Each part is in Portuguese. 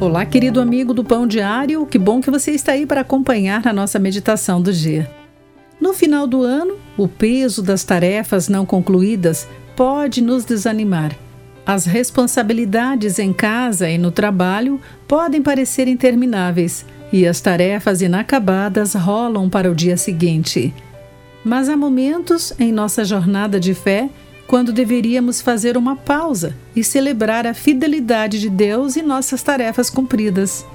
Olá, querido amigo do Pão Diário, que bom que você está aí para acompanhar a nossa meditação do dia. No final do ano, o peso das tarefas não concluídas pode nos desanimar. As responsabilidades em casa e no trabalho podem parecer intermináveis e as tarefas inacabadas rolam para o dia seguinte. Mas há momentos em nossa jornada de fé quando deveríamos fazer uma pausa e celebrar a fidelidade de Deus e nossas tarefas cumpridas.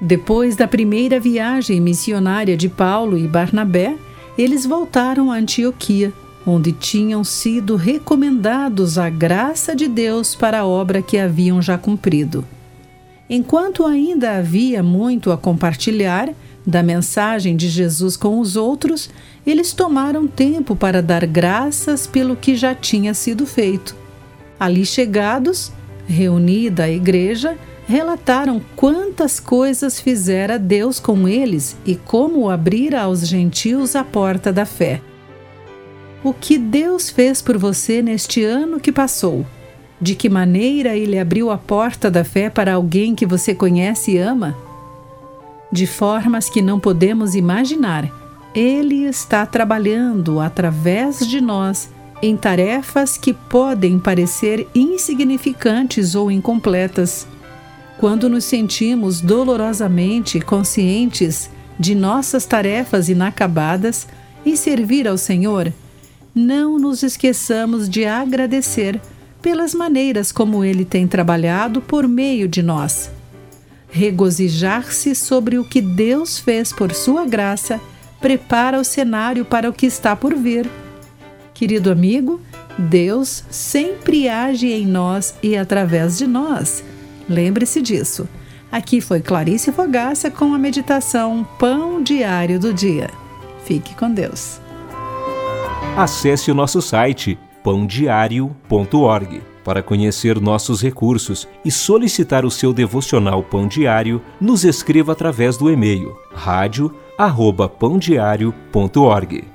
Depois da primeira viagem missionária de Paulo e Barnabé, eles voltaram a Antioquia, onde tinham sido recomendados a graça de Deus para a obra que haviam já cumprido. Enquanto ainda havia muito a compartilhar, da mensagem de Jesus com os outros, eles tomaram tempo para dar graças pelo que já tinha sido feito. Ali chegados, reunida a igreja, relataram quantas coisas fizera Deus com eles e como abrira aos gentios a porta da fé. O que Deus fez por você neste ano que passou? De que maneira ele abriu a porta da fé para alguém que você conhece e ama? De formas que não podemos imaginar. Ele está trabalhando através de nós em tarefas que podem parecer insignificantes ou incompletas. Quando nos sentimos dolorosamente conscientes de nossas tarefas inacabadas em servir ao Senhor, não nos esqueçamos de agradecer pelas maneiras como Ele tem trabalhado por meio de nós regozijar-se sobre o que Deus fez por sua graça, prepara o cenário para o que está por vir. Querido amigo, Deus sempre age em nós e através de nós. Lembre-se disso. Aqui foi Clarice Fogaça com a meditação Pão Diário do Dia. Fique com Deus. Acesse o nosso site pãodiario.org para conhecer nossos recursos e solicitar o seu devocional Pão Diário, nos escreva através do e-mail rádio@pãodiario.org.